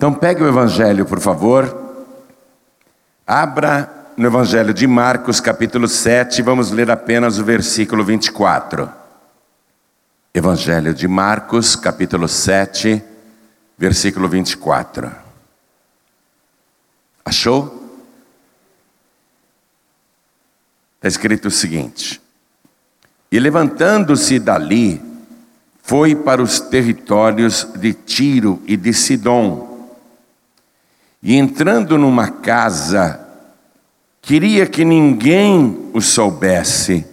Então pegue o Evangelho, por favor. Abra no Evangelho de Marcos, capítulo 7, vamos ler apenas o versículo 24. Evangelho de Marcos, capítulo 7, versículo 24. Achou? Está escrito o seguinte: E levantando-se dali, foi para os territórios de Tiro e de Sidom. E entrando numa casa, queria que ninguém o soubesse,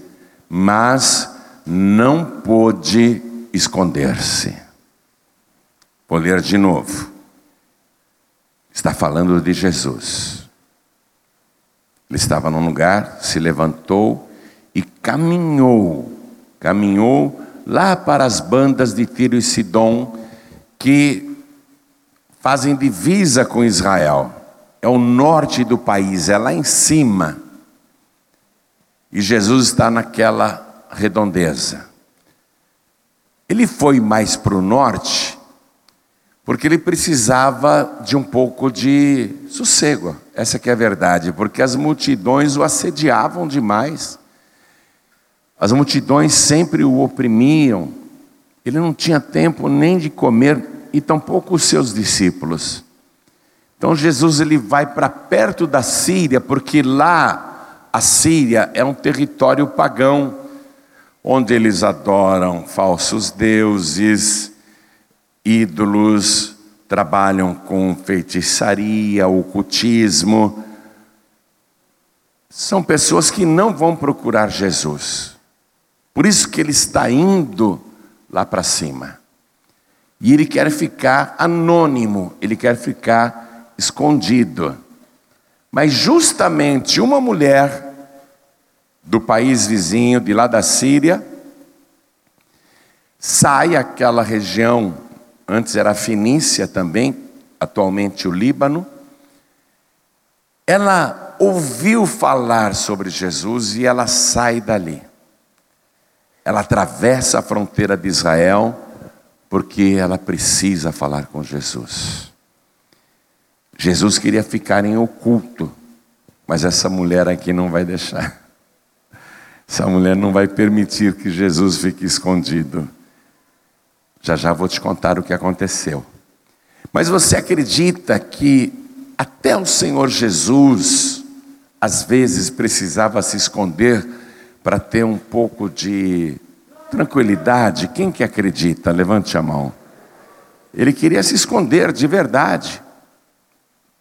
mas não pôde esconder-se. Vou ler de novo. Está falando de Jesus. Ele estava num lugar, se levantou e caminhou, caminhou lá para as bandas de Tiro e Sidom, que fazem divisa com Israel. É o norte do país, é lá em cima. E Jesus está naquela redondeza. Ele foi mais para o norte, porque ele precisava de um pouco de sossego. Essa que é a verdade, porque as multidões o assediavam demais. As multidões sempre o oprimiam. Ele não tinha tempo nem de comer e tampouco os seus discípulos. Então Jesus ele vai para perto da Síria, porque lá a Síria é um território pagão, onde eles adoram falsos deuses, ídolos, trabalham com feitiçaria, ocultismo. São pessoas que não vão procurar Jesus. Por isso que ele está indo lá para cima. E ele quer ficar anônimo, ele quer ficar escondido. Mas justamente uma mulher do país vizinho, de lá da Síria, sai aquela região, antes era Fenícia também, atualmente o Líbano. Ela ouviu falar sobre Jesus e ela sai dali ela atravessa a fronteira de Israel porque ela precisa falar com Jesus. Jesus queria ficar em oculto, mas essa mulher aqui não vai deixar. Essa mulher não vai permitir que Jesus fique escondido. Já já vou te contar o que aconteceu. Mas você acredita que até o Senhor Jesus, às vezes, precisava se esconder para ter um pouco de tranquilidade. Quem que acredita? Levante a mão. Ele queria se esconder de verdade,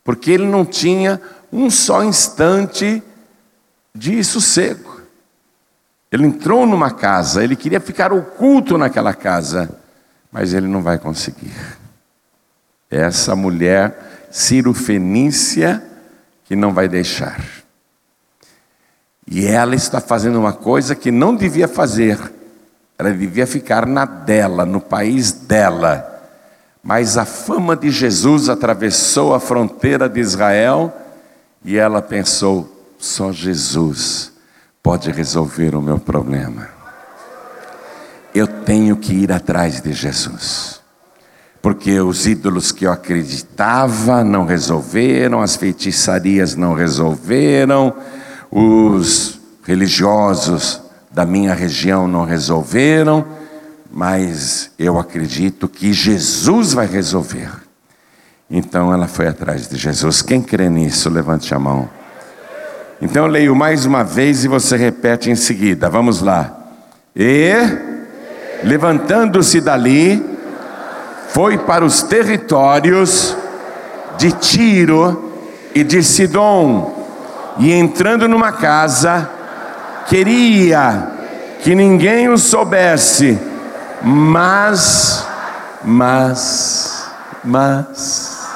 porque ele não tinha um só instante de sossego. Ele entrou numa casa, ele queria ficar oculto naquela casa, mas ele não vai conseguir. Essa mulher Ciro Fenícia que não vai deixar. E ela está fazendo uma coisa que não devia fazer. Ela devia ficar na dela, no país dela. Mas a fama de Jesus atravessou a fronteira de Israel e ela pensou: só Jesus pode resolver o meu problema. Eu tenho que ir atrás de Jesus. Porque os ídolos que eu acreditava não resolveram, as feitiçarias não resolveram, os religiosos da minha região não resolveram, mas eu acredito que Jesus vai resolver. Então ela foi atrás de Jesus. Quem crê nisso, levante a mão. Então eu leio mais uma vez e você repete em seguida. Vamos lá. E, levantando-se dali, foi para os territórios de Tiro e de Sidom e entrando numa casa, queria que ninguém o soubesse, mas, mas, mas,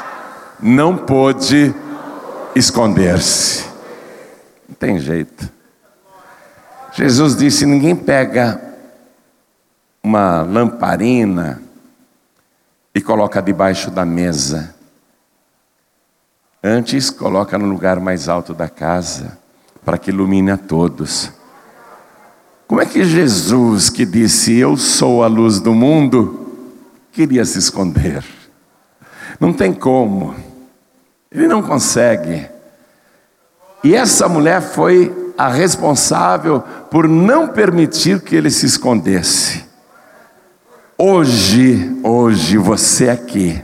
não pôde esconder-se. Não tem jeito. Jesus disse: ninguém pega uma lamparina e coloca debaixo da mesa Antes, coloca no lugar mais alto da casa, para que ilumine a todos. Como é que Jesus, que disse: Eu sou a luz do mundo, queria se esconder? Não tem como. Ele não consegue. E essa mulher foi a responsável por não permitir que ele se escondesse. Hoje, hoje você aqui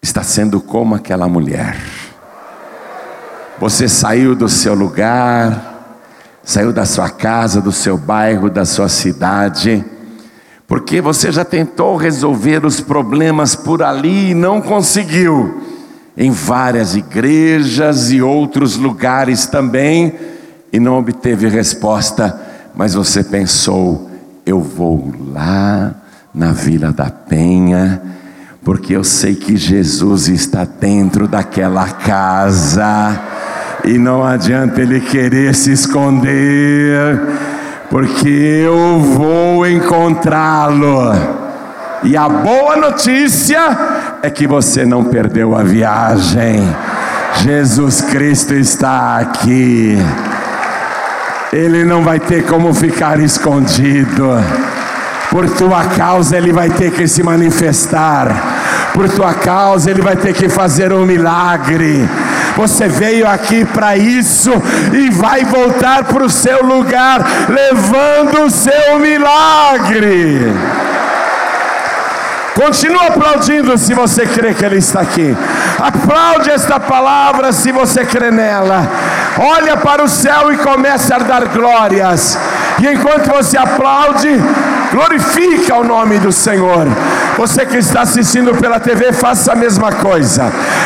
está sendo como aquela mulher. Você saiu do seu lugar, saiu da sua casa, do seu bairro, da sua cidade, porque você já tentou resolver os problemas por ali e não conseguiu. Em várias igrejas e outros lugares também, e não obteve resposta, mas você pensou: eu vou lá na Vila da Penha, porque eu sei que Jesus está dentro daquela casa, e não adianta ele querer se esconder, porque eu vou encontrá-lo. E a boa notícia é que você não perdeu a viagem. Jesus Cristo está aqui. Ele não vai ter como ficar escondido. Por tua causa ele vai ter que se manifestar. Por tua causa ele vai ter que fazer um milagre. Você veio aqui para isso e vai voltar para o seu lugar levando o seu milagre. Continua aplaudindo se você crê que Ele está aqui. Aplaude esta palavra se você crê nela. Olha para o céu e comece a dar glórias. E enquanto você aplaude, glorifica o nome do Senhor. Você que está assistindo pela TV, faça a mesma coisa.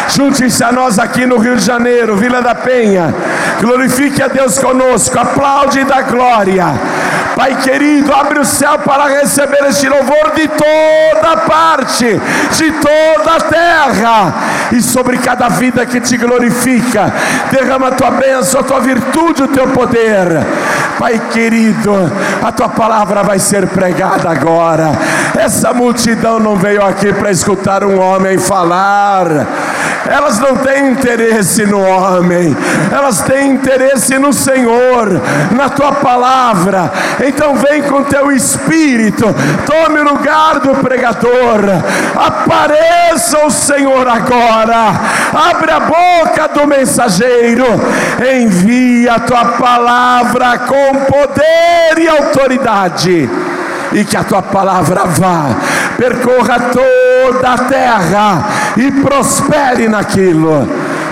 Junte-se a nós aqui no Rio de Janeiro, Vila da Penha. Glorifique a Deus conosco. Aplaude e dá glória. Pai querido, abre o céu para receber este louvor de toda parte, de toda a terra, e sobre cada vida que te glorifica, derrama a tua bênção, a tua virtude, o teu poder. Pai querido, a tua palavra vai ser pregada agora. Essa multidão não veio aqui para escutar um homem falar. Elas não têm interesse no homem, elas têm interesse no Senhor, na tua palavra. Então vem com teu espírito, tome o lugar do pregador. Apareça o Senhor agora. Abre a boca do mensageiro. Envia a tua palavra com poder e autoridade e que a tua palavra vá, percorra toda a terra e prospere naquilo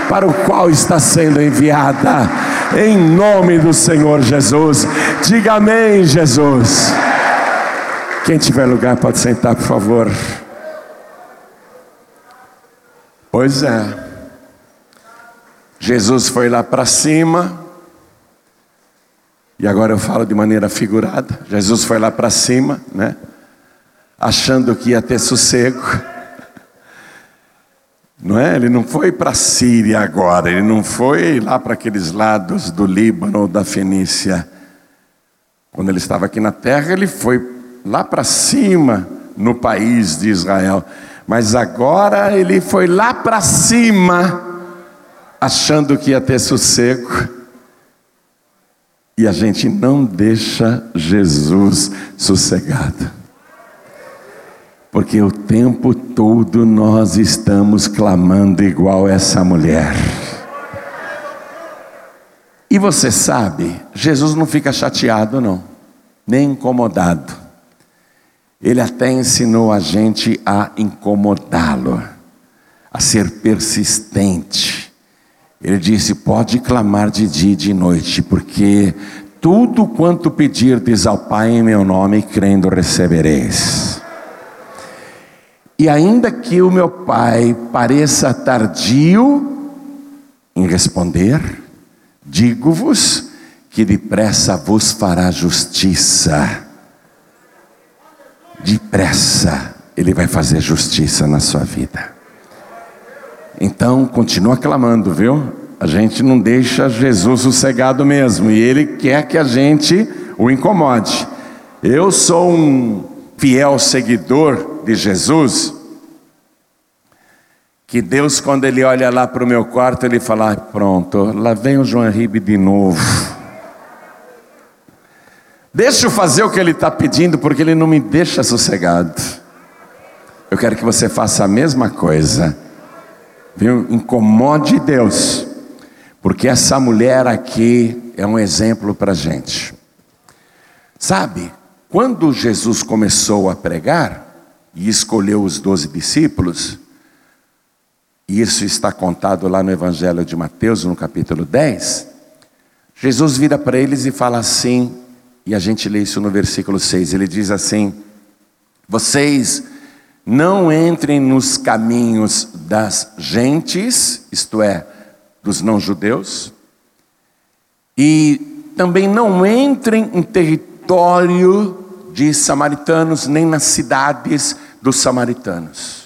para o qual está sendo enviada, em nome do Senhor Jesus. Diga amém, Jesus. Quem tiver lugar pode sentar, por favor. Pois é. Jesus foi lá para cima, e agora eu falo de maneira figurada. Jesus foi lá para cima, né? Achando que ia ter sossego. Não é? Ele não foi para a Síria agora, ele não foi lá para aqueles lados do Líbano ou da Fenícia. Quando ele estava aqui na terra, ele foi lá para cima no país de Israel. Mas agora ele foi lá para cima, achando que ia ter sossego. E a gente não deixa Jesus sossegado. Porque o tempo todo nós estamos clamando igual essa mulher. E você sabe, Jesus não fica chateado, não, nem incomodado. Ele até ensinou a gente a incomodá-lo, a ser persistente. Ele disse: Pode clamar de dia e de noite, porque tudo quanto pedirdes ao Pai em meu nome, crendo recebereis. E ainda que o meu Pai pareça tardio em responder, digo-vos que depressa vos fará justiça. Depressa Ele vai fazer justiça na sua vida. Então, continua clamando, viu? A gente não deixa Jesus sossegado mesmo, e Ele quer que a gente o incomode. Eu sou um fiel seguidor de Jesus, que Deus, quando Ele olha lá para o meu quarto, Ele fala: ah, Pronto, lá vem o João Ribe de novo. Deixa eu fazer o que Ele está pedindo, porque Ele não me deixa sossegado. Eu quero que você faça a mesma coisa. Viu? Incomode Deus, porque essa mulher aqui é um exemplo para gente. Sabe, quando Jesus começou a pregar e escolheu os doze discípulos, isso está contado lá no Evangelho de Mateus, no capítulo 10, Jesus vira para eles e fala assim, e a gente lê isso no versículo 6, ele diz assim: Vocês não entrem nos caminhos das gentes, isto é, dos não-judeus, e também não entrem em território de samaritanos, nem nas cidades dos samaritanos.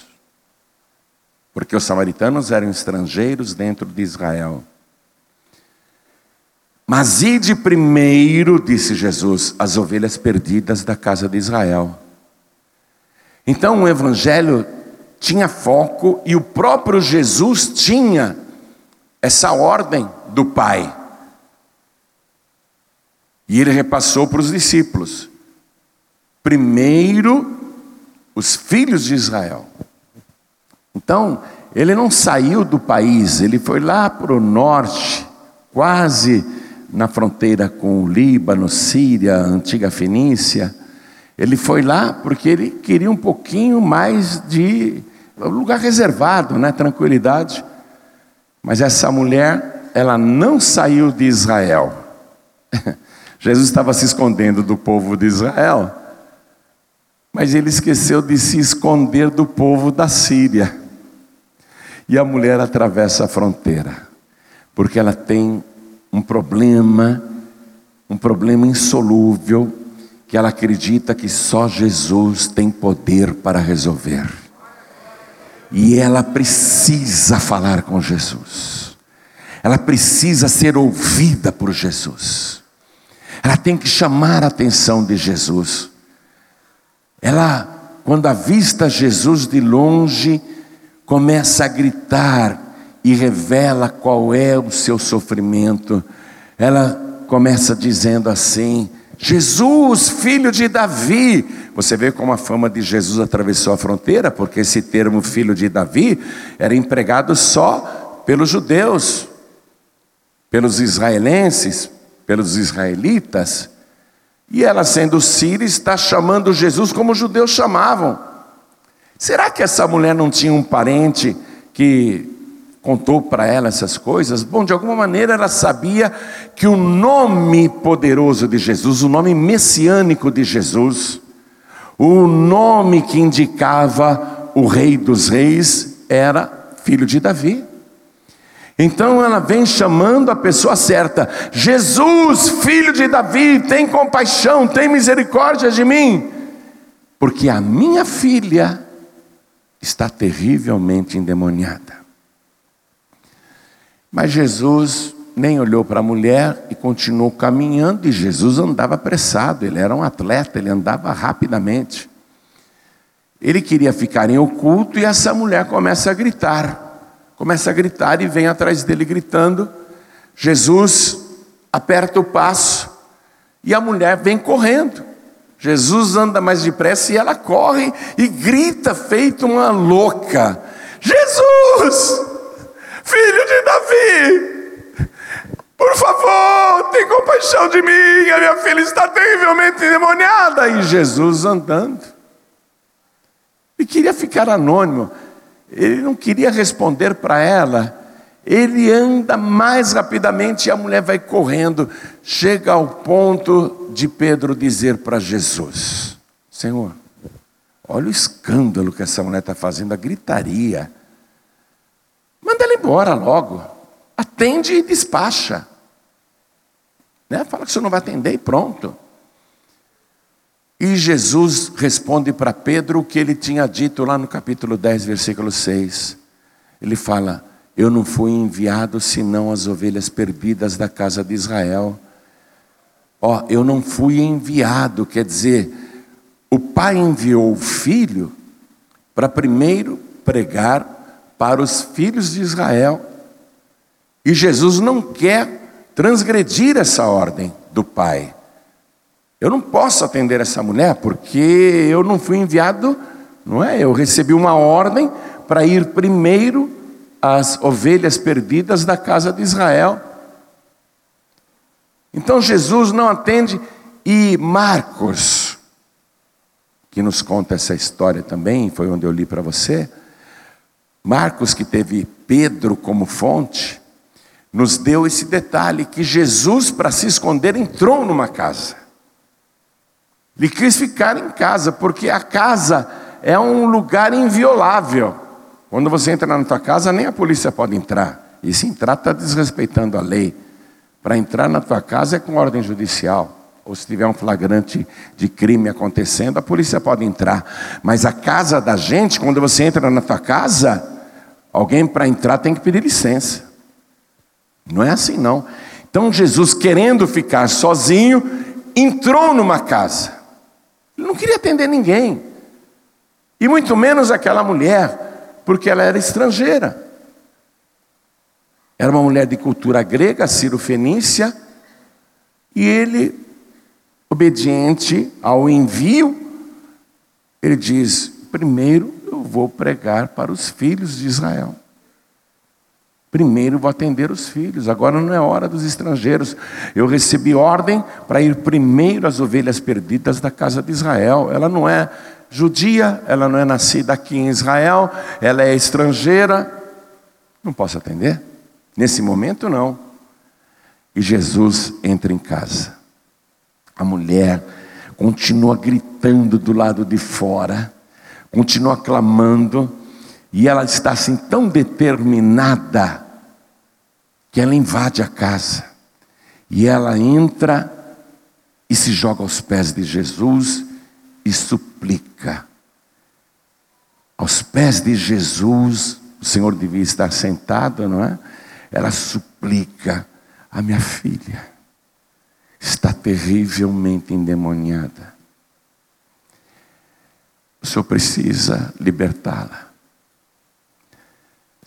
Porque os samaritanos eram estrangeiros dentro de Israel. Mas ide primeiro, disse Jesus, as ovelhas perdidas da casa de Israel. Então o evangelho tinha foco e o próprio Jesus tinha essa ordem do Pai. E ele repassou para os discípulos: primeiro os filhos de Israel. Então, ele não saiu do país, ele foi lá para o norte, quase na fronteira com o Líbano, Síria, antiga Fenícia. Ele foi lá porque ele queria um pouquinho mais de lugar reservado, né, tranquilidade. Mas essa mulher, ela não saiu de Israel. Jesus estava se escondendo do povo de Israel, mas ele esqueceu de se esconder do povo da Síria. E a mulher atravessa a fronteira, porque ela tem um problema, um problema insolúvel, que ela acredita que só Jesus tem poder para resolver. E ela precisa falar com Jesus. Ela precisa ser ouvida por Jesus. Ela tem que chamar a atenção de Jesus. Ela, quando avista Jesus de longe, começa a gritar e revela qual é o seu sofrimento. Ela começa dizendo assim: Jesus, filho de Davi. Você vê como a fama de Jesus atravessou a fronteira, porque esse termo filho de Davi era empregado só pelos judeus, pelos israelenses, pelos israelitas. E ela, sendo síria, está chamando Jesus como os judeus chamavam. Será que essa mulher não tinha um parente que contou para ela essas coisas? Bom, de alguma maneira ela sabia que o nome poderoso de Jesus, o nome messiânico de Jesus, o nome que indicava o Rei dos Reis, era filho de Davi. Então ela vem chamando a pessoa certa: Jesus, filho de Davi, tem compaixão, tem misericórdia de mim, porque a minha filha está terrivelmente endemoniada. Mas Jesus nem olhou para a mulher e continuou caminhando, e Jesus andava apressado, ele era um atleta, ele andava rapidamente. Ele queria ficar em oculto e essa mulher começa a gritar. Começa a gritar e vem atrás dele gritando. Jesus aperta o passo e a mulher vem correndo. Jesus anda mais depressa e ela corre e grita feito uma louca: Jesus! Filho de Davi, por favor, tem compaixão de mim, a minha filha está terrivelmente endemoniada. E Jesus andando. E queria ficar anônimo, ele não queria responder para ela. Ele anda mais rapidamente e a mulher vai correndo. Chega ao ponto de Pedro dizer para Jesus: Senhor, olha o escândalo que essa mulher está fazendo, a gritaria. Manda ela embora logo. Atende e despacha. Né? Fala que você não vai atender e pronto. E Jesus responde para Pedro o que ele tinha dito lá no capítulo 10, versículo 6. Ele fala: Eu não fui enviado senão as ovelhas perdidas da casa de Israel. Ó, eu não fui enviado, quer dizer, o pai enviou o filho para primeiro pregar para os filhos de Israel. E Jesus não quer transgredir essa ordem do Pai. Eu não posso atender essa mulher porque eu não fui enviado, não é? Eu recebi uma ordem para ir primeiro as ovelhas perdidas da casa de Israel. Então Jesus não atende, e Marcos, que nos conta essa história também, foi onde eu li para você. Marcos, que teve Pedro como fonte, nos deu esse detalhe: que Jesus, para se esconder, entrou numa casa. Ele quis ficar em casa, porque a casa é um lugar inviolável. Quando você entra na tua casa, nem a polícia pode entrar. E se entrar, está desrespeitando a lei. Para entrar na tua casa é com ordem judicial. Ou se tiver um flagrante de crime acontecendo, a polícia pode entrar. Mas a casa da gente, quando você entra na tua casa, alguém para entrar tem que pedir licença. Não é assim não. Então Jesus, querendo ficar sozinho, entrou numa casa. Ele não queria atender ninguém. E muito menos aquela mulher, porque ela era estrangeira. Era uma mulher de cultura grega, Ciro-Fenícia, e ele, obediente ao envio, ele diz: primeiro eu vou pregar para os filhos de Israel. Primeiro vou atender os filhos, agora não é hora dos estrangeiros. Eu recebi ordem para ir primeiro às ovelhas perdidas da casa de Israel. Ela não é judia, ela não é nascida aqui em Israel, ela é estrangeira. Não posso atender? Nesse momento, não. E Jesus entra em casa. A mulher continua gritando do lado de fora, continua clamando e ela está assim tão determinada que ela invade a casa. E ela entra e se joga aos pés de Jesus e suplica. Aos pés de Jesus, o Senhor devia estar sentado, não é? Ela suplica: a minha filha está terrivelmente endemoniada. O Senhor precisa libertá-la.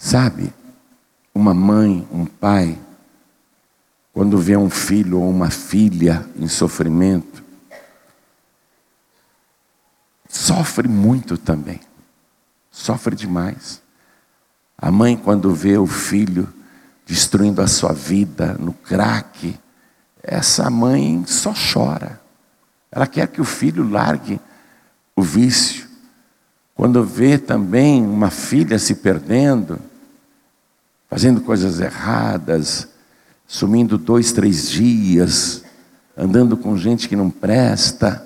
Sabe, uma mãe, um pai, quando vê um filho ou uma filha em sofrimento, sofre muito também. Sofre demais. A mãe, quando vê o filho destruindo a sua vida no crack, essa mãe só chora. Ela quer que o filho largue o vício. Quando vê também uma filha se perdendo, fazendo coisas erradas, sumindo dois, três dias, andando com gente que não presta,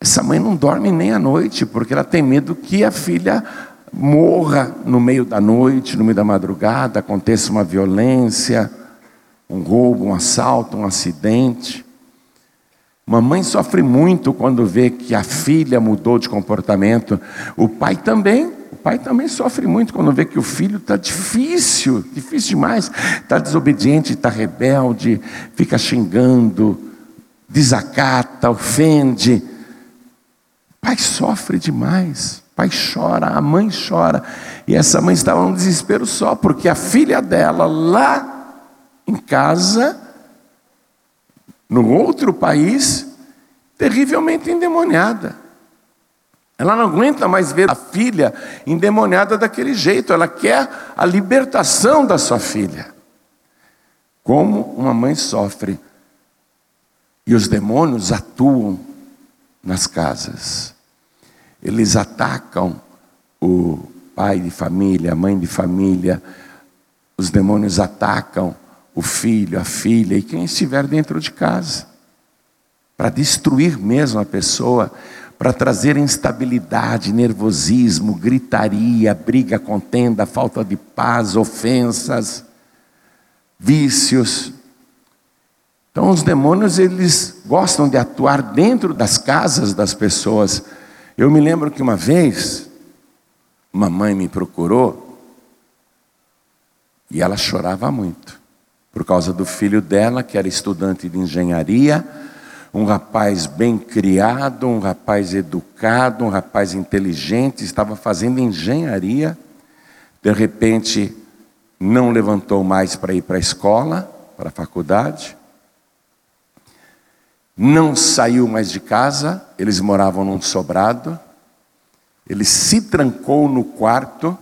essa mãe não dorme nem à noite, porque ela tem medo que a filha morra no meio da noite, no meio da madrugada, aconteça uma violência, um roubo, um assalto, um acidente. Uma mãe sofre muito quando vê que a filha mudou de comportamento. O pai também. O pai também sofre muito quando vê que o filho está difícil, difícil demais. Está desobediente, está rebelde, fica xingando, desacata, ofende. O pai sofre demais pai chora, a mãe chora. E essa mãe estava num desespero só, porque a filha dela, lá em casa, no outro país, terrivelmente endemoniada. Ela não aguenta mais ver a filha endemoniada daquele jeito, ela quer a libertação da sua filha. Como uma mãe sofre. E os demônios atuam nas casas. Eles atacam o pai de família, a mãe de família, os demônios atacam o filho, a filha e quem estiver dentro de casa, para destruir mesmo a pessoa, para trazer instabilidade, nervosismo, gritaria, briga, contenda, falta de paz, ofensas, vícios. Então os demônios eles gostam de atuar dentro das casas das pessoas eu me lembro que uma vez, uma mãe me procurou e ela chorava muito, por causa do filho dela, que era estudante de engenharia, um rapaz bem criado, um rapaz educado, um rapaz inteligente, estava fazendo engenharia, de repente não levantou mais para ir para a escola, para a faculdade, não saiu mais de casa, eles moravam num sobrado, ele se trancou no quarto.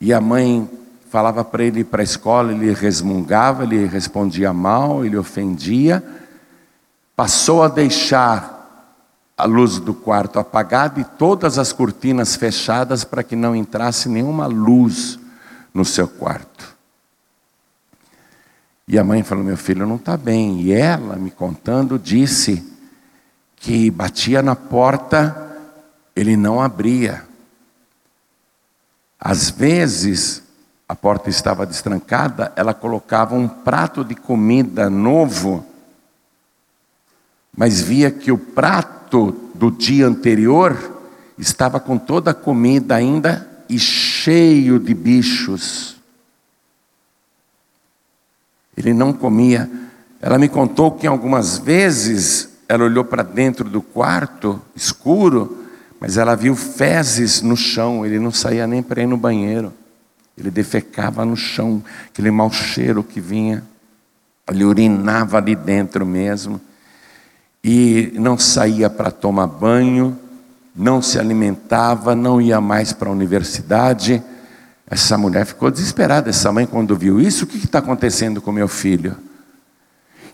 E a mãe falava para ele ir para a escola, ele resmungava, ele respondia mal, ele ofendia. Passou a deixar a luz do quarto apagada e todas as cortinas fechadas para que não entrasse nenhuma luz no seu quarto. E a mãe falou: Meu filho não está bem. E ela, me contando, disse que batia na porta, ele não abria. Às vezes, a porta estava destrancada, ela colocava um prato de comida novo, mas via que o prato do dia anterior estava com toda a comida ainda e cheio de bichos. Ele não comia. Ela me contou que algumas vezes ela olhou para dentro do quarto escuro mas ela viu fezes no chão, ele não saía nem para ir no banheiro. Ele defecava no chão, aquele mau cheiro que vinha. Ele urinava ali dentro mesmo. E não saía para tomar banho, não se alimentava, não ia mais para a universidade. Essa mulher ficou desesperada, essa mãe, quando viu isso: o que está acontecendo com meu filho?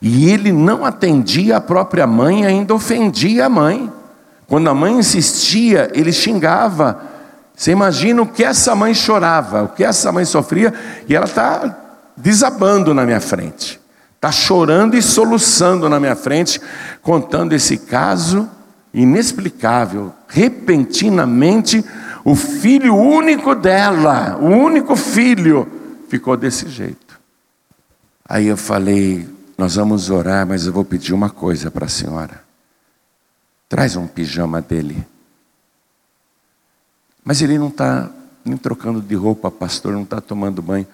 E ele não atendia a própria mãe, ainda ofendia a mãe. Quando a mãe insistia, ele xingava. Você imagina o que essa mãe chorava, o que essa mãe sofria, e ela está desabando na minha frente, está chorando e soluçando na minha frente, contando esse caso inexplicável. Repentinamente, o filho único dela, o único filho, ficou desse jeito. Aí eu falei: Nós vamos orar, mas eu vou pedir uma coisa para a senhora. Traz um pijama dele. Mas ele não está nem trocando de roupa, pastor, não está tomando banho.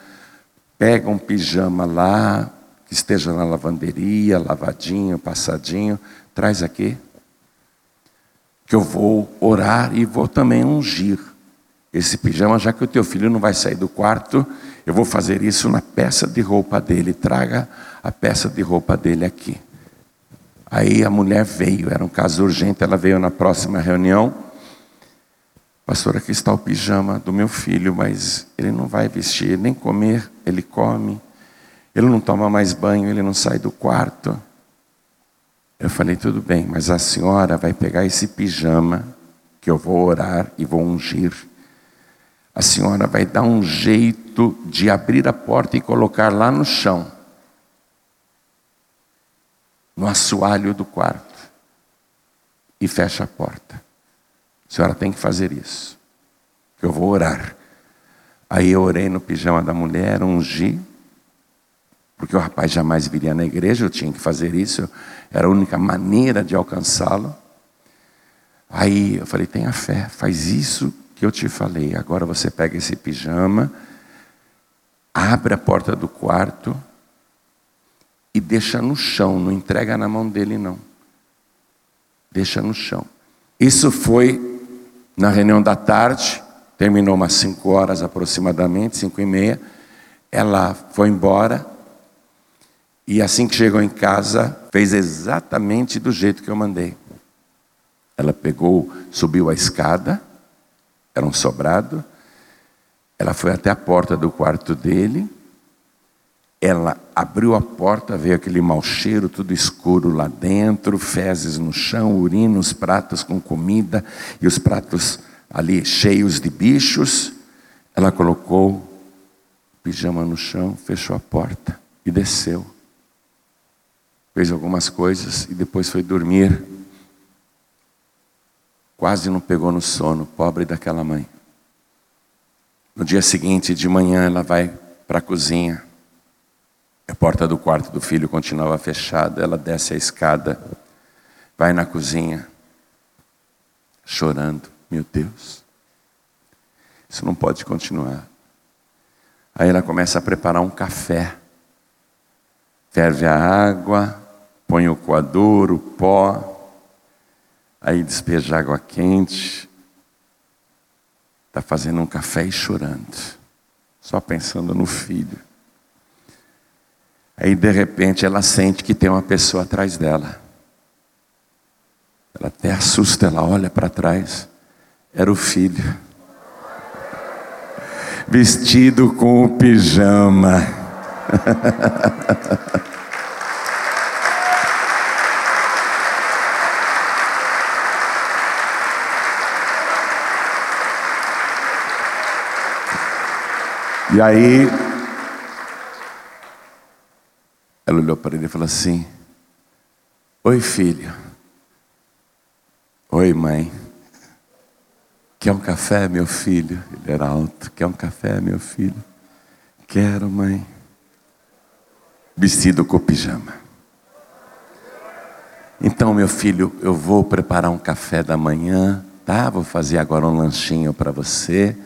Pega um pijama lá, que esteja na lavanderia, lavadinho, passadinho, traz aqui. Que eu vou orar e vou também ungir esse pijama, já que o teu filho não vai sair do quarto, eu vou fazer isso na peça de roupa dele. Traga a peça de roupa dele aqui. Aí a mulher veio, era um caso urgente, ela veio na próxima reunião. Pastor, aqui está o pijama do meu filho, mas ele não vai vestir, nem comer, ele come. Ele não toma mais banho, ele não sai do quarto. Eu falei, tudo bem, mas a senhora vai pegar esse pijama, que eu vou orar e vou ungir. A senhora vai dar um jeito de abrir a porta e colocar lá no chão no assoalho do quarto e fecha a porta. A senhora tem que fazer isso. Eu vou orar. Aí eu orei no pijama da mulher, ungi, porque o rapaz jamais viria na igreja, eu tinha que fazer isso, era a única maneira de alcançá-lo. Aí eu falei: tenha fé, faz isso que eu te falei. Agora você pega esse pijama, abre a porta do quarto, e deixa no chão, não entrega na mão dele, não. Deixa no chão. Isso foi na reunião da tarde, terminou umas cinco horas aproximadamente, cinco e meia. Ela foi embora e assim que chegou em casa, fez exatamente do jeito que eu mandei. Ela pegou, subiu a escada, era um sobrado, ela foi até a porta do quarto dele, ela abriu a porta, veio aquele mau cheiro, tudo escuro lá dentro, fezes no chão, urina, os pratos com comida e os pratos ali cheios de bichos. Ela colocou o pijama no chão, fechou a porta e desceu. Fez algumas coisas e depois foi dormir. Quase não pegou no sono, pobre daquela mãe. No dia seguinte, de manhã, ela vai para a cozinha a porta do quarto do filho continuava fechada. Ela desce a escada, vai na cozinha, chorando. Meu Deus, isso não pode continuar. Aí ela começa a preparar um café. Ferve a água, põe o coador, o pó, aí despeja água quente. Está fazendo um café e chorando, só pensando no filho. Aí de repente ela sente que tem uma pessoa atrás dela. Ela até assusta, ela olha para trás. Era o filho. vestido com o pijama. E aí, ela olhou para ele e falou assim: Oi, filho. Oi, mãe. Quer um café, meu filho? Ele era alto. Quer um café, meu filho? Quero, mãe. Vestido com pijama. Então, meu filho, eu vou preparar um café da manhã, tá? Vou fazer agora um lanchinho para você.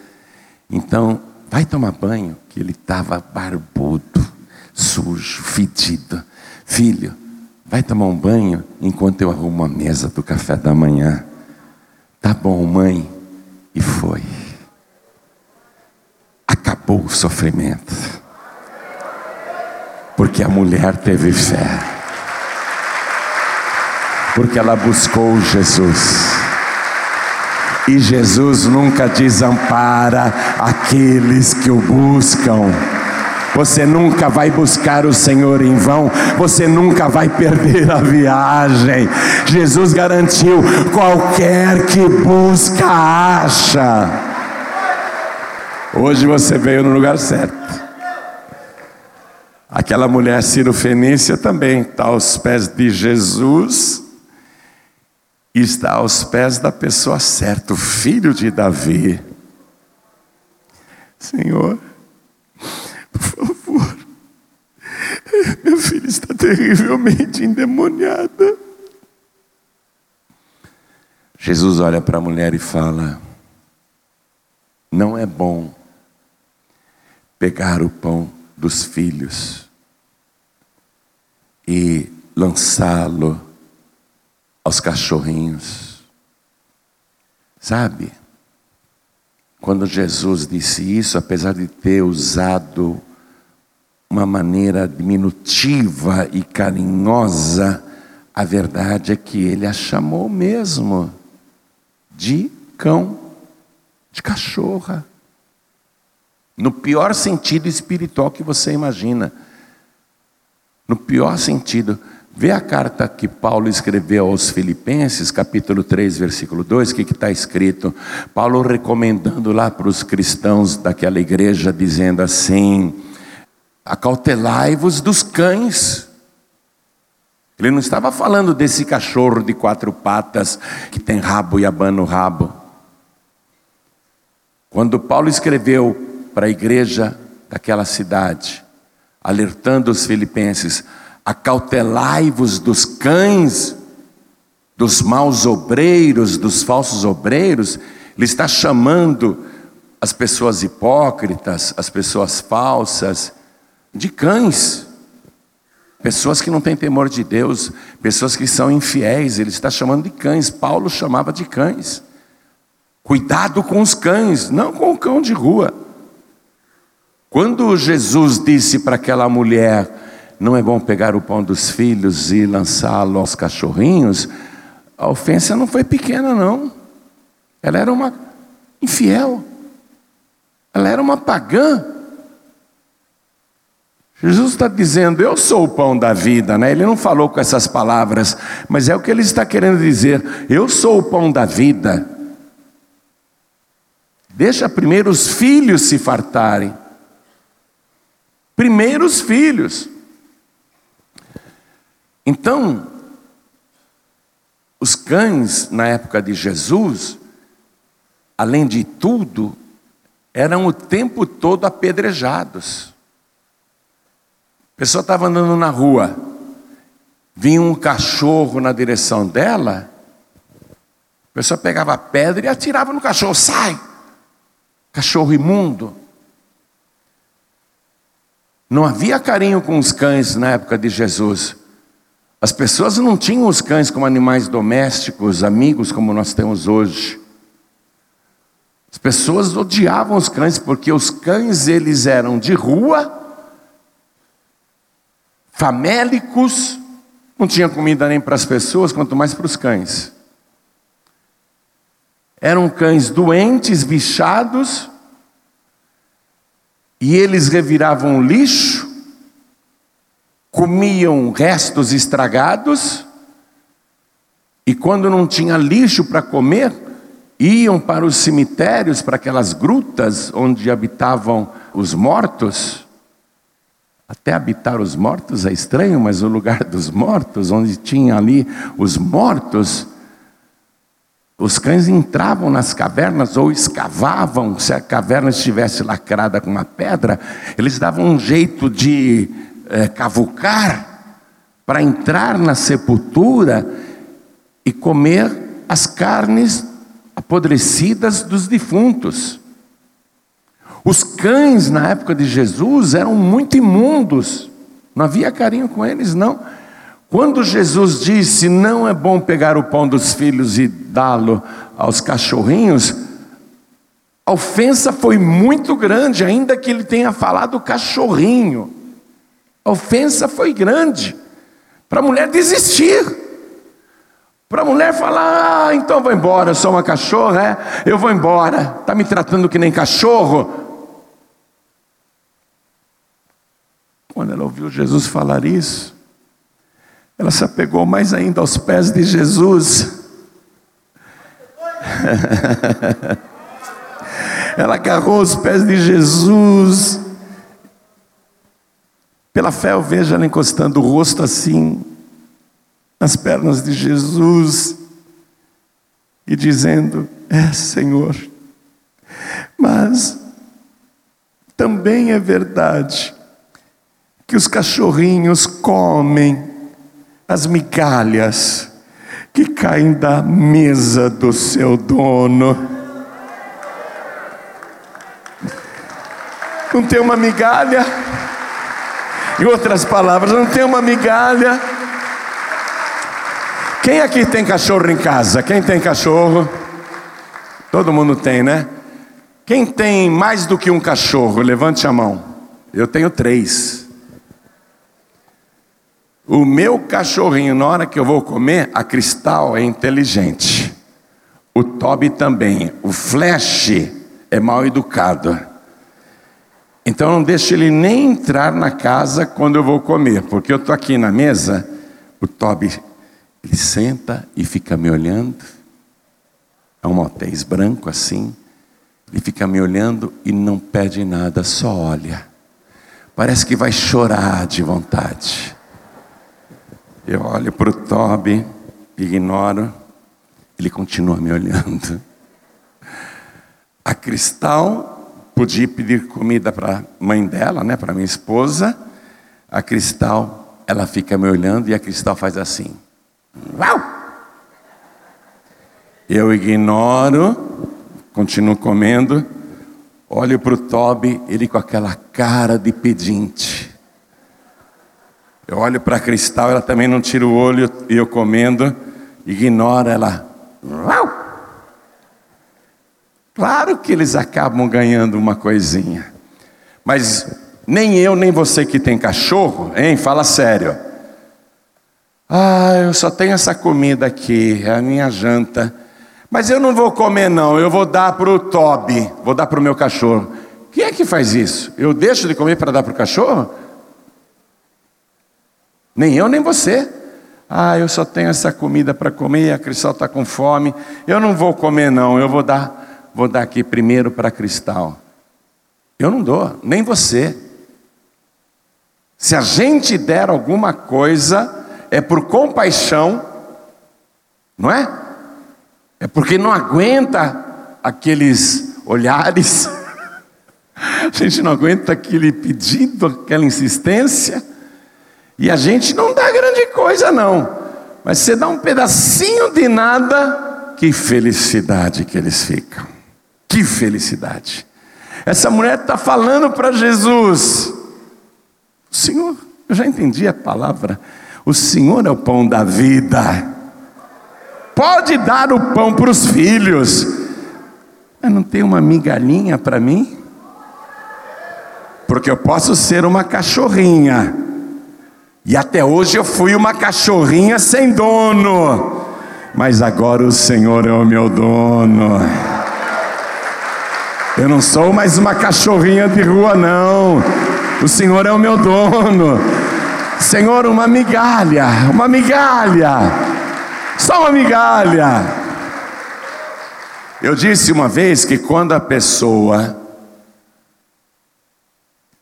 Então, vai tomar banho, que ele estava barbudo, sujo, fedido. Filho, vai tomar um banho enquanto eu arrumo a mesa do café da manhã. Tá bom, mãe. E foi. Acabou o sofrimento. Porque a mulher teve fé. Porque ela buscou Jesus. E Jesus nunca desampara aqueles que o buscam. Você nunca vai buscar o Senhor em vão, você nunca vai perder a viagem. Jesus garantiu: qualquer que busca, acha. Hoje você veio no lugar certo. Aquela mulher Ciro-Fenícia também está aos pés de Jesus e está aos pés da pessoa certa, o filho de Davi. Senhor, por favor, minha filha está terrivelmente endemoniada. Jesus olha para a mulher e fala: Não é bom pegar o pão dos filhos e lançá-lo aos cachorrinhos. Sabe? Quando Jesus disse isso, apesar de ter usado uma maneira diminutiva e carinhosa, a verdade é que ele a chamou mesmo de cão, de cachorra. No pior sentido espiritual que você imagina. No pior sentido. Vê a carta que Paulo escreveu aos Filipenses, capítulo 3, versículo 2, o que está escrito? Paulo recomendando lá para os cristãos daquela igreja, dizendo assim: acautelai-vos dos cães. Ele não estava falando desse cachorro de quatro patas que tem rabo e abana o rabo. Quando Paulo escreveu para a igreja daquela cidade, alertando os filipenses, acautelai-vos dos cães, dos maus obreiros, dos falsos obreiros, ele está chamando as pessoas hipócritas, as pessoas falsas, de cães. Pessoas que não têm temor de Deus, pessoas que são infiéis, ele está chamando de cães. Paulo chamava de cães. Cuidado com os cães, não com o cão de rua. Quando Jesus disse para aquela mulher, não é bom pegar o pão dos filhos e lançá-lo aos cachorrinhos, a ofensa não foi pequena, não. Ela era uma infiel, ela era uma pagã. Jesus está dizendo, eu sou o pão da vida, né? Ele não falou com essas palavras, mas é o que ele está querendo dizer, eu sou o pão da vida. Deixa primeiro os filhos se fartarem. Primeiro os filhos. Então, os cães na época de Jesus, além de tudo, eram o tempo todo apedrejados. A pessoa estava andando na rua, vinha um cachorro na direção dela, a pessoa pegava a pedra e atirava no cachorro, sai! Cachorro imundo. Não havia carinho com os cães na época de Jesus. As pessoas não tinham os cães como animais domésticos, amigos como nós temos hoje. As pessoas odiavam os cães porque os cães eles eram de rua, famélicos, não tinha comida nem para as pessoas, quanto mais para os cães. Eram cães doentes, bichados, e eles reviravam lixo, comiam restos estragados, e quando não tinha lixo para comer, iam para os cemitérios, para aquelas grutas onde habitavam os mortos. Até habitar os mortos é estranho, mas o lugar dos mortos, onde tinha ali os mortos, os cães entravam nas cavernas ou escavavam, se a caverna estivesse lacrada com uma pedra, eles davam um jeito de é, cavucar para entrar na sepultura e comer as carnes apodrecidas dos defuntos. Os cães na época de Jesus eram muito imundos, não havia carinho com eles, não. Quando Jesus disse: Não é bom pegar o pão dos filhos e dá-lo aos cachorrinhos, a ofensa foi muito grande, ainda que ele tenha falado cachorrinho. A ofensa foi grande, para a mulher desistir. Para a mulher falar, ah, então vou embora, eu sou uma cachorra, é? eu vou embora, está me tratando que nem cachorro, Quando ela ouviu Jesus falar isso, ela se apegou mais ainda aos pés de Jesus. ela agarrou os pés de Jesus. Pela fé eu vejo ela encostando o rosto assim nas pernas de Jesus e dizendo: É, Senhor. Mas também é verdade que os cachorrinhos comem as migalhas que caem da mesa do seu dono. Não tem uma migalha? Em outras palavras, não tem uma migalha. Quem aqui tem cachorro em casa? Quem tem cachorro? Todo mundo tem, né? Quem tem mais do que um cachorro? Levante a mão. Eu tenho três. O meu cachorrinho, na hora que eu vou comer, a Cristal é inteligente. O Toby também. O Flash é mal educado. Então não deixo ele nem entrar na casa quando eu vou comer, porque eu estou aqui na mesa, o Toby ele senta e fica me olhando. É um motéis branco assim. Ele fica me olhando e não pede nada, só olha. Parece que vai chorar de vontade. Eu olho para o Toby, ignoro, ele continua me olhando. A Cristal podia pedir comida para a mãe dela, né, para minha esposa. A Cristal, ela fica me olhando e a Cristal faz assim. Uau! Eu ignoro, continuo comendo, olho para o Toby, ele com aquela cara de pedinte. Eu olho para a Cristal, ela também não tira o olho e eu comendo, ignora ela. Claro que eles acabam ganhando uma coisinha. Mas nem eu, nem você que tem cachorro, hein? Fala sério. Ah, eu só tenho essa comida aqui, é a minha janta. Mas eu não vou comer, não, eu vou dar para o Toby, vou dar para o meu cachorro. Quem é que faz isso? Eu deixo de comer para dar para o cachorro? Nem eu, nem você. Ah, eu só tenho essa comida para comer, a Cristal está com fome. Eu não vou comer, não. Eu vou dar, vou dar aqui primeiro para a Cristal. Eu não dou, nem você. Se a gente der alguma coisa, é por compaixão, não é? É porque não aguenta aqueles olhares, a gente não aguenta aquele pedido, aquela insistência. E a gente não dá grande coisa, não. Mas você dá um pedacinho de nada, que felicidade que eles ficam. Que felicidade. Essa mulher está falando para Jesus: Senhor, eu já entendi a palavra. O Senhor é o pão da vida. Pode dar o pão para os filhos. Mas não tem uma migalhinha para mim? Porque eu posso ser uma cachorrinha e até hoje eu fui uma cachorrinha sem dono, mas agora o Senhor é o meu dono. Eu não sou mais uma cachorrinha de rua, não. O Senhor é o meu dono. Senhor, uma migalha, uma migalha, só uma migalha. Eu disse uma vez que quando a pessoa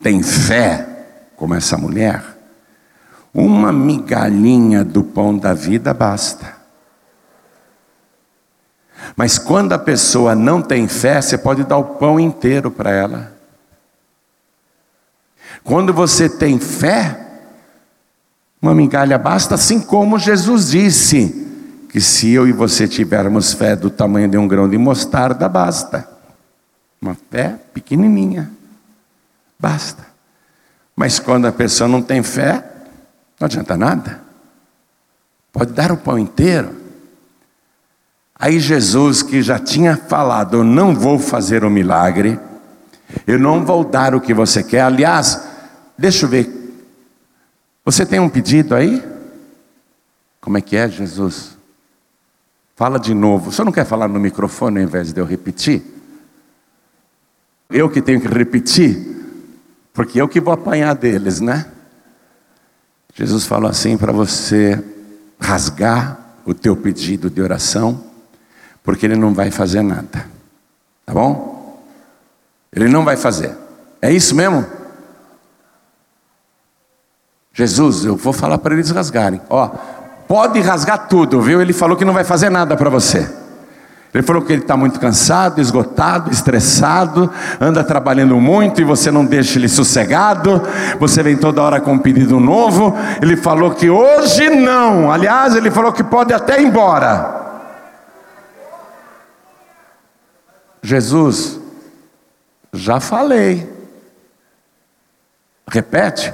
tem fé, como essa mulher, uma migalhinha do pão da vida basta. Mas quando a pessoa não tem fé, você pode dar o pão inteiro para ela. Quando você tem fé, uma migalha basta, assim como Jesus disse que se eu e você tivermos fé do tamanho de um grão de mostarda, basta. Uma fé pequenininha, basta. Mas quando a pessoa não tem fé, não adianta nada. Pode dar o pão inteiro. Aí Jesus, que já tinha falado, eu não vou fazer o milagre, eu não vou dar o que você quer. Aliás, deixa eu ver. Você tem um pedido aí? Como é que é, Jesus? Fala de novo. Você não quer falar no microfone ao invés de eu repetir? Eu que tenho que repetir, porque eu que vou apanhar deles, né? Jesus falou assim para você rasgar o teu pedido de oração, porque ele não vai fazer nada. Tá bom? Ele não vai fazer. É isso mesmo? Jesus, eu vou falar para eles rasgarem. Ó, pode rasgar tudo, viu? Ele falou que não vai fazer nada para você. Ele falou que ele está muito cansado, esgotado, estressado, anda trabalhando muito e você não deixa ele sossegado. Você vem toda hora com um pedido novo. Ele falou que hoje não. Aliás, ele falou que pode até ir embora. Jesus, já falei. Repete.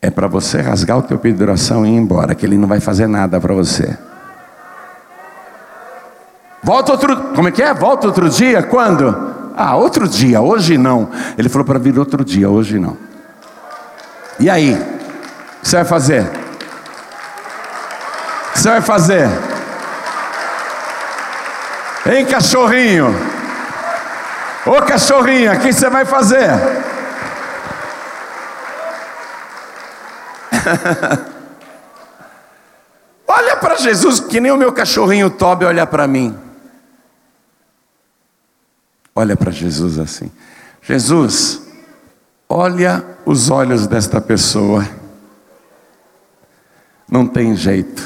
É para você rasgar o teu pedido de oração e ir embora, que ele não vai fazer nada para você. Volta outro, como é que é? Volta outro dia? Quando? Ah, outro dia, hoje não. Ele falou para vir outro dia, hoje não. E aí? O que você vai fazer? O que você vai fazer? Hein, cachorrinho? Ô cachorrinha, o que você vai fazer? olha para Jesus, que nem o meu cachorrinho Toby olha para mim. Olha para Jesus assim. Jesus, olha os olhos desta pessoa. Não tem jeito.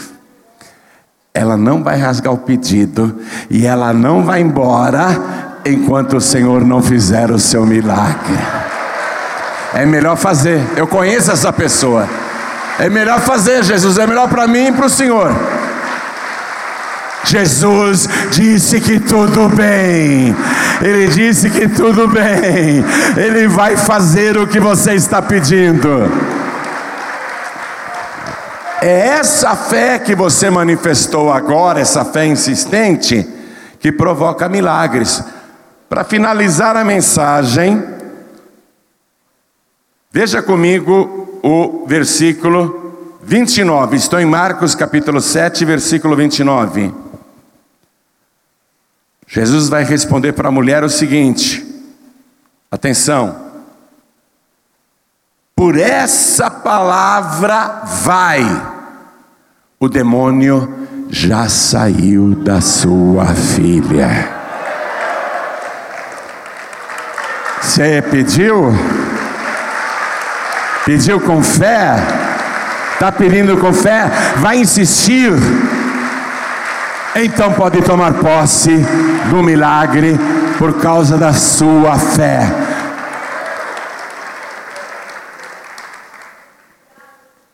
Ela não vai rasgar o pedido e ela não vai embora enquanto o Senhor não fizer o seu milagre. É melhor fazer. Eu conheço essa pessoa. É melhor fazer, Jesus. É melhor para mim e para o Senhor. Jesus disse que tudo bem. Ele disse que tudo bem. Ele vai fazer o que você está pedindo. É essa fé que você manifestou agora, essa fé insistente, que provoca milagres. Para finalizar a mensagem, veja comigo o versículo 29. Estou em Marcos capítulo 7, versículo 29. Jesus vai responder para a mulher o seguinte: atenção, por essa palavra vai, o demônio já saiu da sua filha. Você pediu? Pediu com fé? Está pedindo com fé? Vai insistir então pode tomar posse do milagre por causa da sua fé.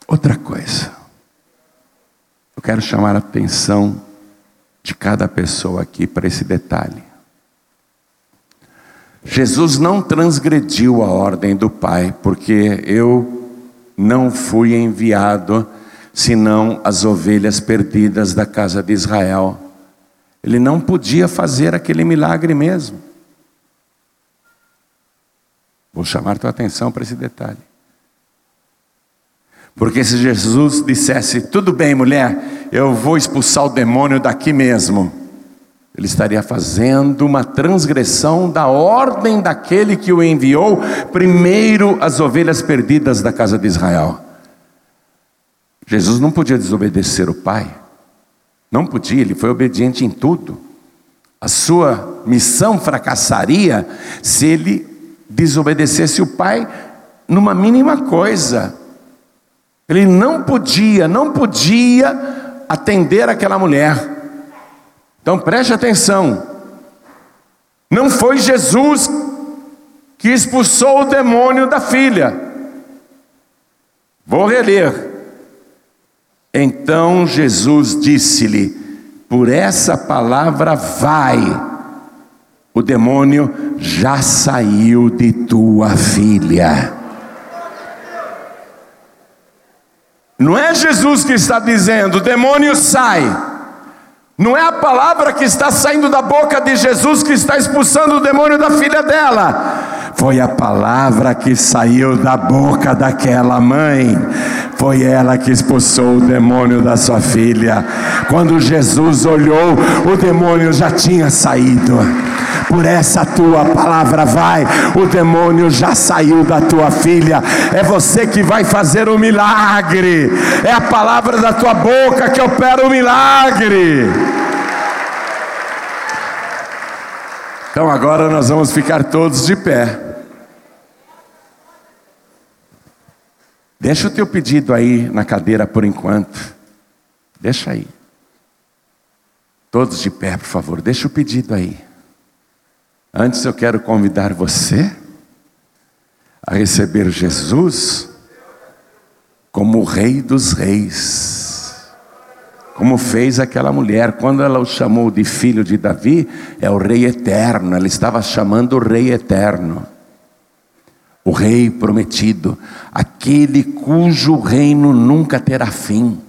Outra coisa, eu quero chamar a atenção de cada pessoa aqui para esse detalhe. Jesus não transgrediu a ordem do Pai, porque eu não fui enviado senão as ovelhas perdidas da casa de Israel. Ele não podia fazer aquele milagre mesmo. Vou chamar tua atenção para esse detalhe. Porque se Jesus dissesse, tudo bem, mulher, eu vou expulsar o demônio daqui mesmo, ele estaria fazendo uma transgressão da ordem daquele que o enviou primeiro as ovelhas perdidas da casa de Israel. Jesus não podia desobedecer o Pai, não podia, ele foi obediente em tudo. A sua missão fracassaria se ele desobedecesse o Pai numa mínima coisa. Ele não podia, não podia atender aquela mulher. Então preste atenção. Não foi Jesus que expulsou o demônio da filha. Vou reler. Então Jesus disse-lhe: Por essa palavra vai, o demônio já saiu de tua filha. Não é Jesus que está dizendo, o demônio sai. Não é a palavra que está saindo da boca de Jesus que está expulsando o demônio da filha dela. Foi a palavra que saiu da boca daquela mãe. Foi ela que expulsou o demônio da sua filha. Quando Jesus olhou, o demônio já tinha saído por essa tua palavra vai, o demônio já saiu da tua filha, é você que vai fazer o milagre, é a palavra da tua boca que opera o milagre. Então agora nós vamos ficar todos de pé. Deixa o teu pedido aí na cadeira por enquanto. Deixa aí. Todos de pé, por favor. Deixa o pedido aí. Antes eu quero convidar você a receber Jesus como o Rei dos Reis. Como fez aquela mulher, quando ela o chamou de filho de Davi, é o Rei eterno, ela estava chamando o Rei eterno, o Rei prometido, aquele cujo reino nunca terá fim.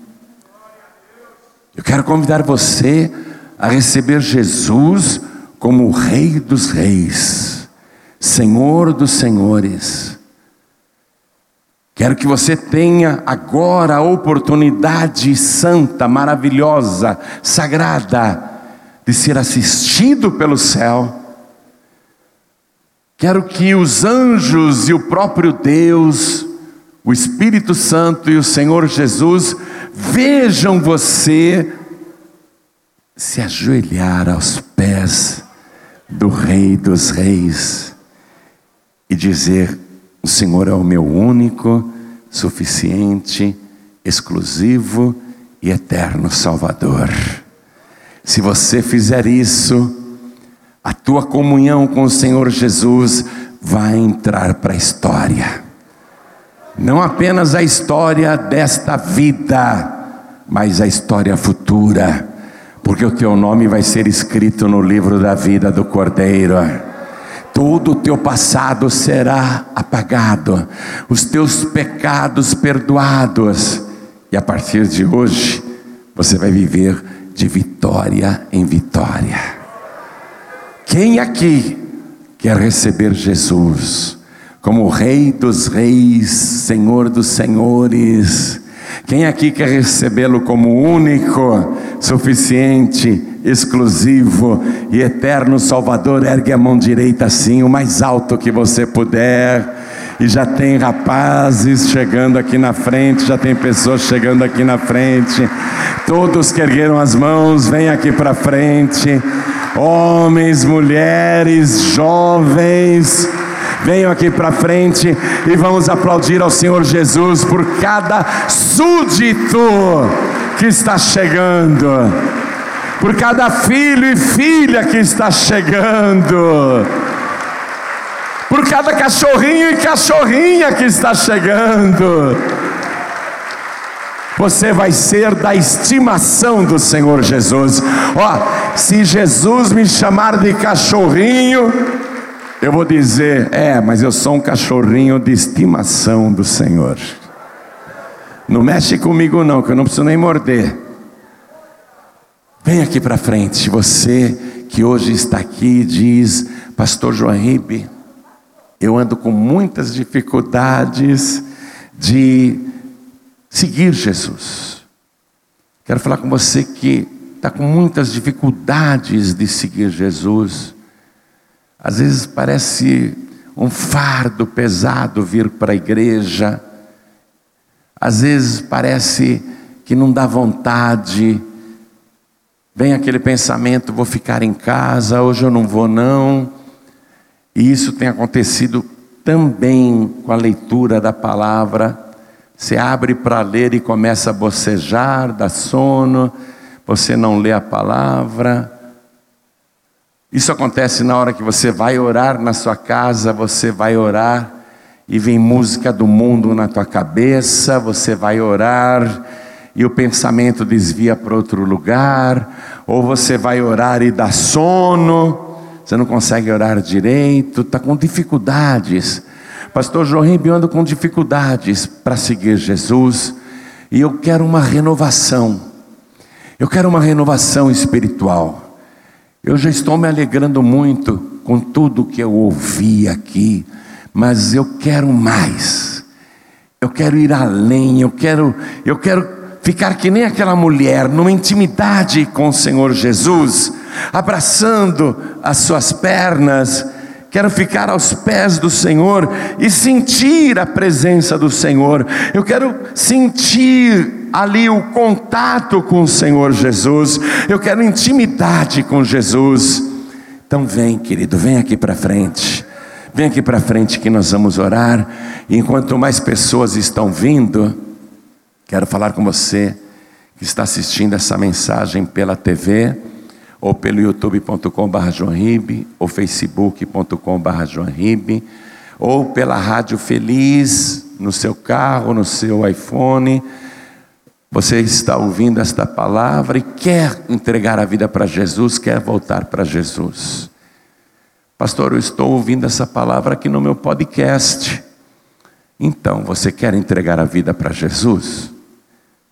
Eu quero convidar você a receber Jesus como o Rei dos Reis, Senhor dos Senhores. Quero que você tenha agora a oportunidade santa, maravilhosa, sagrada, de ser assistido pelo céu. Quero que os anjos e o próprio Deus, o Espírito Santo e o Senhor Jesus vejam você se ajoelhar aos pés do Rei dos Reis e dizer: O Senhor é o meu único, suficiente, exclusivo e eterno Salvador. Se você fizer isso, a tua comunhão com o Senhor Jesus vai entrar para a história. Não apenas a história desta vida, mas a história futura porque o teu nome vai ser escrito no livro da vida do Cordeiro. Todo o teu passado será apagado, os teus pecados perdoados, e a partir de hoje você vai viver de vitória em vitória. Quem aqui quer receber Jesus como Rei dos Reis, Senhor dos Senhores? Quem aqui quer recebê-lo como único, suficiente, exclusivo e eterno Salvador? Ergue a mão direita assim, o mais alto que você puder. E já tem rapazes chegando aqui na frente, já tem pessoas chegando aqui na frente. Todos que ergueram as mãos, vem aqui para frente. Homens, mulheres, jovens Venham aqui para frente e vamos aplaudir ao Senhor Jesus por cada súdito que está chegando, por cada filho e filha que está chegando, por cada cachorrinho e cachorrinha que está chegando. Você vai ser da estimação do Senhor Jesus. Ó, se Jesus me chamar de cachorrinho, eu vou dizer: é, mas eu sou um cachorrinho de estimação do Senhor. Não mexe comigo, não, que eu não preciso nem morder. Vem aqui para frente, você que hoje está aqui diz, Pastor Joaíbe, eu ando com muitas dificuldades de seguir Jesus. Quero falar com você que está com muitas dificuldades de seguir Jesus. Às vezes parece um fardo pesado vir para a igreja. Às vezes parece que não dá vontade. Vem aquele pensamento: vou ficar em casa, hoje eu não vou, não. E isso tem acontecido também com a leitura da palavra. Você abre para ler e começa a bocejar, dá sono, você não lê a palavra. Isso acontece na hora que você vai orar na sua casa, você vai orar e vem música do mundo na tua cabeça, você vai orar e o pensamento desvia para outro lugar, ou você vai orar e dá sono, você não consegue orar direito, está com dificuldades. Pastor Jorim, eu ando com dificuldades para seguir Jesus e eu quero uma renovação. Eu quero uma renovação espiritual. Eu já estou me alegrando muito com tudo que eu ouvi aqui, mas eu quero mais. Eu quero ir além, eu quero, eu quero ficar que nem aquela mulher, numa intimidade com o Senhor Jesus abraçando as suas pernas. Quero ficar aos pés do Senhor e sentir a presença do Senhor. Eu quero sentir ali o contato com o Senhor Jesus. Eu quero intimidade com Jesus. Então vem, querido, vem aqui para frente. Vem aqui para frente que nós vamos orar. E enquanto mais pessoas estão vindo, quero falar com você que está assistindo essa mensagem pela TV ou pelo youtube.com.br ou facebook.com.br ou pela Rádio Feliz, no seu carro, no seu iPhone. Você está ouvindo esta palavra e quer entregar a vida para Jesus, quer voltar para Jesus. Pastor, eu estou ouvindo essa palavra aqui no meu podcast. Então, você quer entregar a vida para Jesus?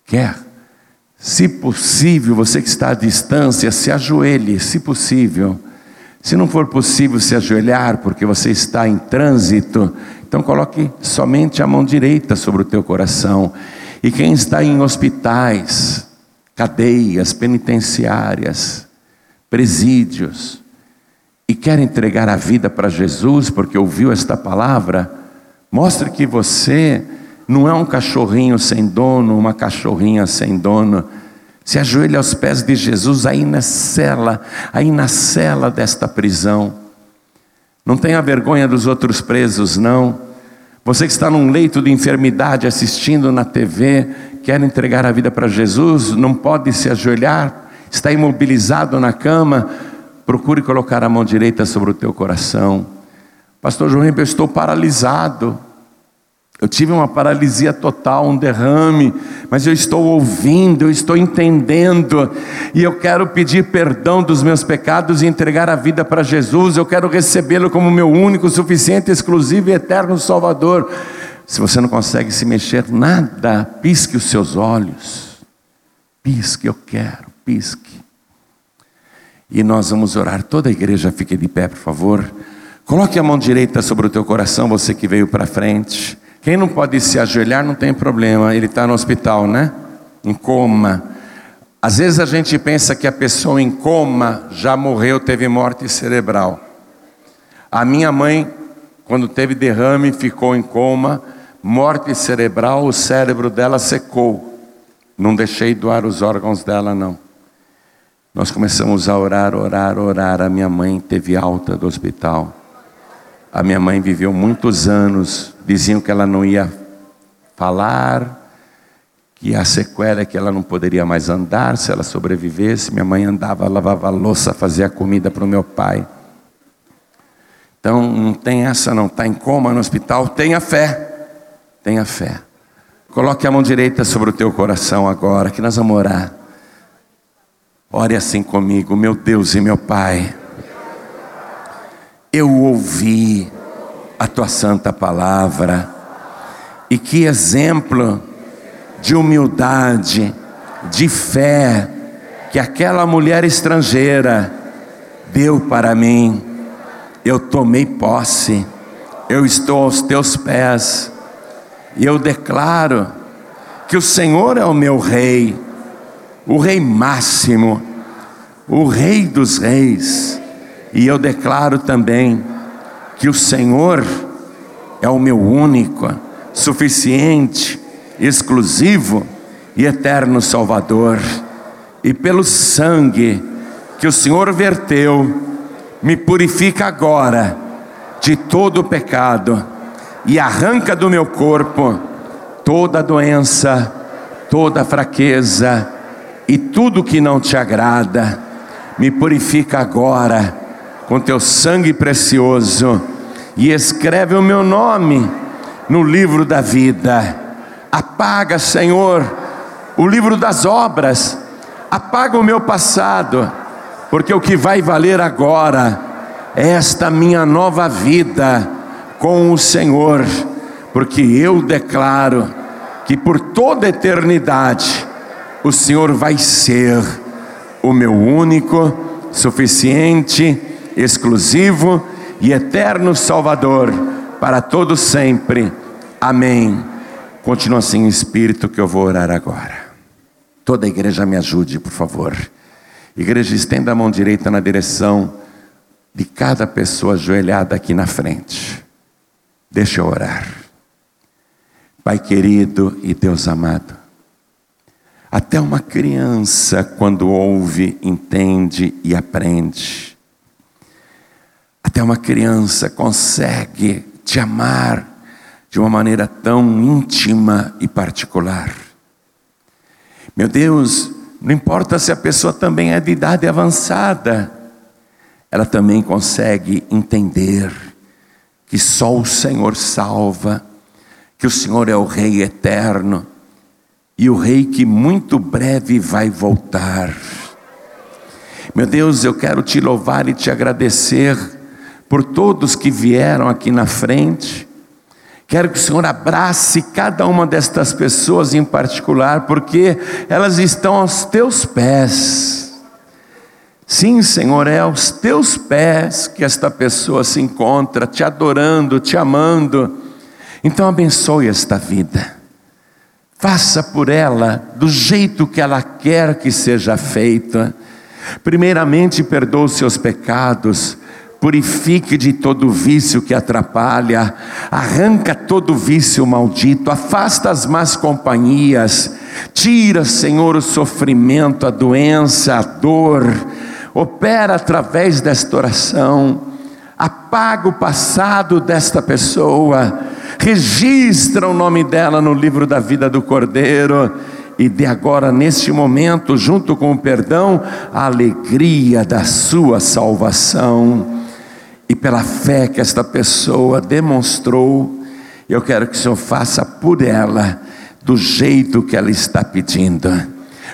Quer? Se possível, você que está à distância, se ajoelhe, se possível. Se não for possível se ajoelhar porque você está em trânsito, então coloque somente a mão direita sobre o teu coração. E quem está em hospitais, cadeias penitenciárias, presídios, e quer entregar a vida para Jesus porque ouviu esta palavra, mostre que você não é um cachorrinho sem dono, uma cachorrinha sem dono. Se ajoelha aos pés de Jesus aí na cela, aí na cela desta prisão. Não tenha vergonha dos outros presos, não. Você que está num leito de enfermidade assistindo na TV, quer entregar a vida para Jesus, não pode se ajoelhar, está imobilizado na cama, procure colocar a mão direita sobre o teu coração. Pastor João, eu estou paralisado. Eu tive uma paralisia total, um derrame, mas eu estou ouvindo, eu estou entendendo, e eu quero pedir perdão dos meus pecados e entregar a vida para Jesus. Eu quero recebê-lo como meu único, suficiente, exclusivo e eterno Salvador. Se você não consegue se mexer nada, pisque os seus olhos. Pisque, eu quero, pisque. E nós vamos orar. Toda a igreja fique de pé, por favor. Coloque a mão direita sobre o teu coração, você que veio para frente. Quem não pode se ajoelhar não tem problema, ele está no hospital, né? Em coma. Às vezes a gente pensa que a pessoa em coma já morreu, teve morte cerebral. A minha mãe, quando teve derrame, ficou em coma, morte cerebral, o cérebro dela secou. Não deixei doar os órgãos dela, não. Nós começamos a orar, orar, orar. A minha mãe teve alta do hospital. A minha mãe viveu muitos anos, diziam que ela não ia falar, que a sequela é que ela não poderia mais andar se ela sobrevivesse. Minha mãe andava, lavava louça, fazia comida para o meu pai. Então não tem essa não, está em coma no hospital, tenha fé, tenha fé. Coloque a mão direita sobre o teu coração agora, que nós vamos orar. Ore assim comigo, meu Deus e meu Pai eu ouvi a tua santa palavra. E que exemplo de humildade, de fé, que aquela mulher estrangeira deu para mim. Eu tomei posse, eu estou aos teus pés, e eu declaro que o Senhor é o meu Rei, o Rei máximo, o Rei dos Reis. E eu declaro também que o Senhor é o meu único, suficiente, exclusivo e eterno Salvador. E pelo sangue que o Senhor verteu, me purifica agora de todo o pecado e arranca do meu corpo toda doença, toda fraqueza e tudo que não te agrada. Me purifica agora com teu sangue precioso e escreve o meu nome no livro da vida. Apaga, Senhor, o livro das obras, apaga o meu passado, porque o que vai valer agora é esta minha nova vida com o Senhor, porque eu declaro que por toda eternidade o Senhor vai ser o meu único, suficiente, exclusivo e eterno Salvador para todos sempre. Amém. Continua assim, Espírito, que eu vou orar agora. Toda a igreja me ajude, por favor. Igreja, estenda a mão direita na direção de cada pessoa ajoelhada aqui na frente. Deixa eu orar. Pai querido e Deus amado, até uma criança, quando ouve, entende e aprende. Até uma criança consegue te amar de uma maneira tão íntima e particular. Meu Deus, não importa se a pessoa também é de idade avançada, ela também consegue entender que só o Senhor salva, que o Senhor é o Rei eterno e o Rei que muito breve vai voltar. Meu Deus, eu quero te louvar e te agradecer por todos que vieram aqui na frente. Quero que o Senhor abrace cada uma destas pessoas em particular, porque elas estão aos teus pés. Sim, Senhor, é aos teus pés que esta pessoa se encontra, te adorando, te amando. Então abençoe esta vida. Faça por ela do jeito que ela quer que seja feita. Primeiramente, perdoe os seus pecados, purifique de todo vício que atrapalha, arranca todo vício maldito, afasta as más companhias, tira, Senhor, o sofrimento, a doença, a dor opera através desta oração, apaga o passado desta pessoa, registra o nome dela no livro da vida do Cordeiro, e de agora, neste momento, junto com o perdão, a alegria da sua salvação. E pela fé que esta pessoa demonstrou, eu quero que o Senhor faça por ela do jeito que ela está pedindo.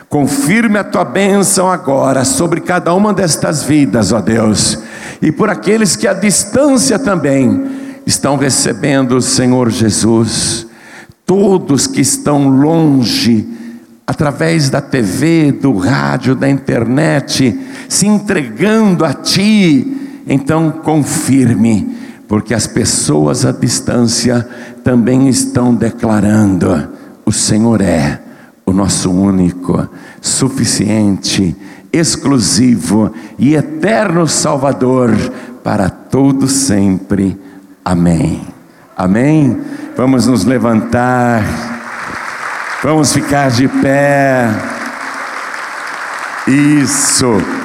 Confirme a tua bênção agora sobre cada uma destas vidas, ó Deus, e por aqueles que à distância também estão recebendo o Senhor Jesus, todos que estão longe, através da TV, do rádio, da internet, se entregando a Ti, então confirme, porque as pessoas à distância também estão declarando: o Senhor é o nosso único, suficiente, exclusivo e eterno Salvador para todo sempre. Amém. Amém. Vamos nos levantar. Vamos ficar de pé. Isso.